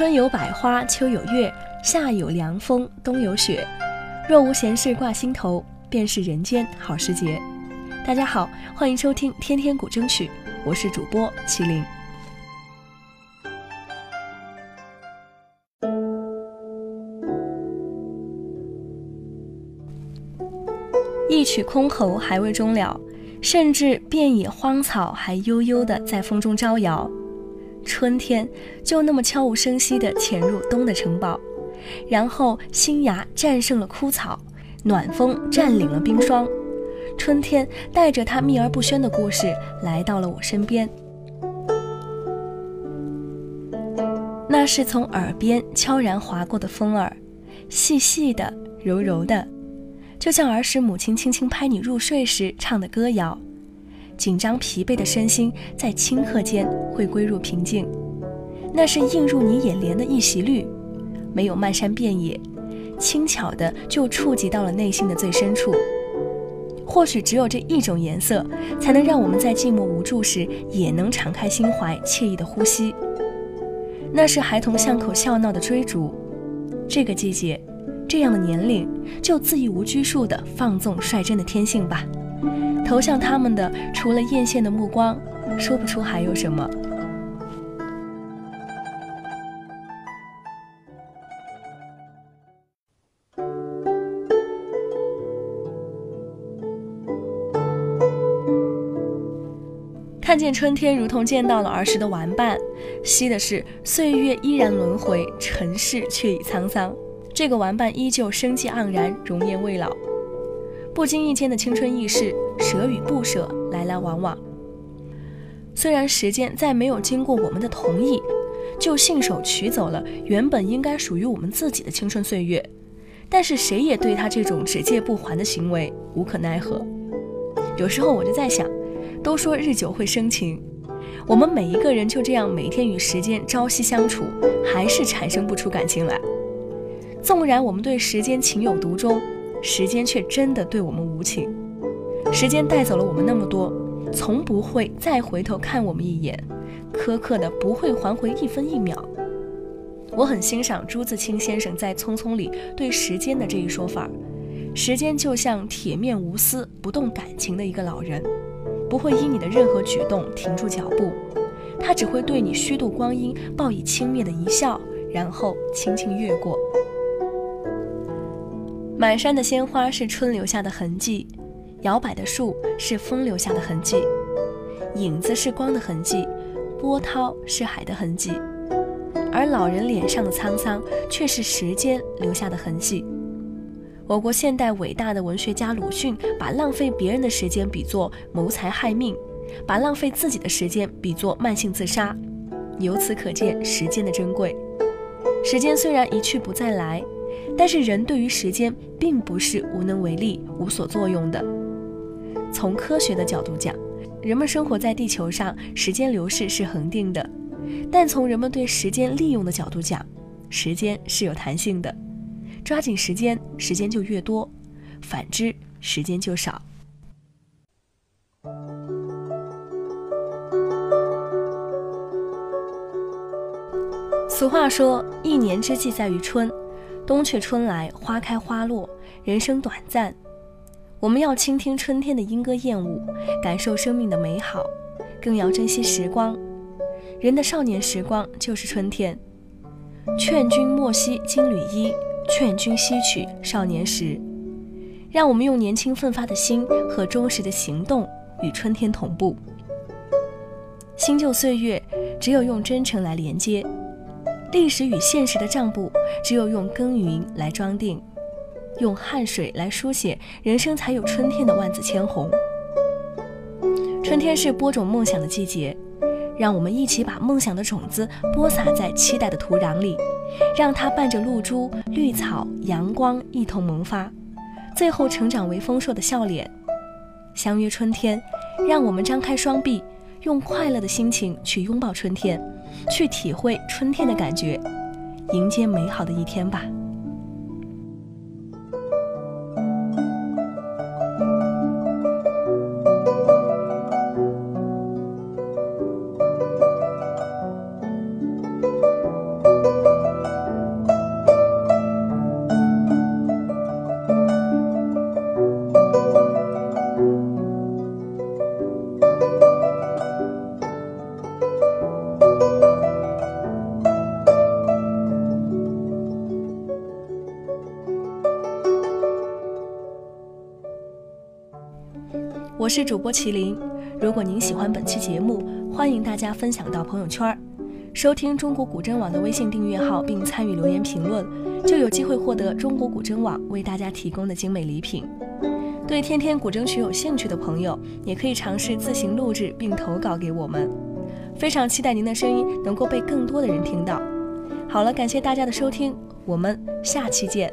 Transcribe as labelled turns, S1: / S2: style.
S1: 春有百花，秋有月，夏有凉风，冬有雪。若无闲事挂心头，便是人间好时节。大家好，欢迎收听《天天古筝曲》，我是主播麒麟。一曲箜篌还未终了，甚至遍野荒草还悠悠的在风中招摇。春天就那么悄无声息地潜入冬的城堡，然后新芽战胜了枯草，暖风占领了冰霜。春天带着它秘而不宣的故事来到了我身边，那是从耳边悄然划过的风儿，细细的，柔柔的。就像儿时母亲轻轻拍你入睡时唱的歌谣，紧张疲惫的身心在顷刻间会归入平静。那是映入你眼帘的一袭绿，没有漫山遍野，轻巧的就触及到了内心的最深处。或许只有这一种颜色，才能让我们在寂寞无助时也能敞开心怀，惬意的呼吸。那是孩童巷口笑闹的追逐，这个季节。这样的年龄，就恣意无拘束的放纵率真的天性吧。投向他们的，除了艳羡的目光，说不出还有什么。看见春天，如同见到了儿时的玩伴，惜的是岁月依然轮回，尘世却已沧桑。这个玩伴依旧生机盎然，容颜未老。不经意间的青春易逝，舍与不舍，来来往往。虽然时间在没有经过我们的同意，就信手取走了原本应该属于我们自己的青春岁月，但是谁也对他这种只借不还的行为无可奈何。有时候我就在想，都说日久会生情，我们每一个人就这样每天与时间朝夕相处，还是产生不出感情来。纵然我们对时间情有独钟，时间却真的对我们无情。时间带走了我们那么多，从不会再回头看我们一眼，苛刻的不会还回一分一秒。我很欣赏朱自清先生在《匆匆》里对时间的这一说法：时间就像铁面无私、不动感情的一个老人，不会因你的任何举动停住脚步，他只会对你虚度光阴报以轻蔑的一笑，然后轻轻越过。满山的鲜花是春留下的痕迹，摇摆的树是风留下的痕迹，影子是光的痕迹，波涛是海的痕迹，而老人脸上的沧桑却是时间留下的痕迹。我国现代伟大的文学家鲁迅把浪费别人的时间比作谋财害命，把浪费自己的时间比作慢性自杀，由此可见时间的珍贵。时间虽然一去不再来。但是人对于时间并不是无能为力、无所作用的。从科学的角度讲，人们生活在地球上，时间流逝是恒定的；但从人们对时间利用的角度讲，时间是有弹性的。抓紧时间，时间就越多；反之，时间就少。俗话说：“一年之计在于春。”冬去春来，花开花落，人生短暂，我们要倾听春天的莺歌燕舞，感受生命的美好，更要珍惜时光。人的少年时光就是春天。劝君莫惜金缕衣，劝君惜取少年时。让我们用年轻奋发的心和忠实的行动与春天同步。新旧岁月，只有用真诚来连接。历史与现实的账簿，只有用耕耘来装订，用汗水来书写，人生才有春天的万紫千红。春天是播种梦想的季节，让我们一起把梦想的种子播撒在期待的土壤里，让它伴着露珠、绿草、阳光一同萌发，最后成长为丰硕的笑脸。相约春天，让我们张开双臂。用快乐的心情去拥抱春天，去体会春天的感觉，迎接美好的一天吧。我是主播麒麟。如果您喜欢本期节目，欢迎大家分享到朋友圈，收听中国古筝网的微信订阅号，并参与留言评论，就有机会获得中国古筝网为大家提供的精美礼品。对天天古筝曲有兴趣的朋友，也可以尝试自行录制并投稿给我们。非常期待您的声音能够被更多的人听到。好了，感谢大家的收听，我们下期见。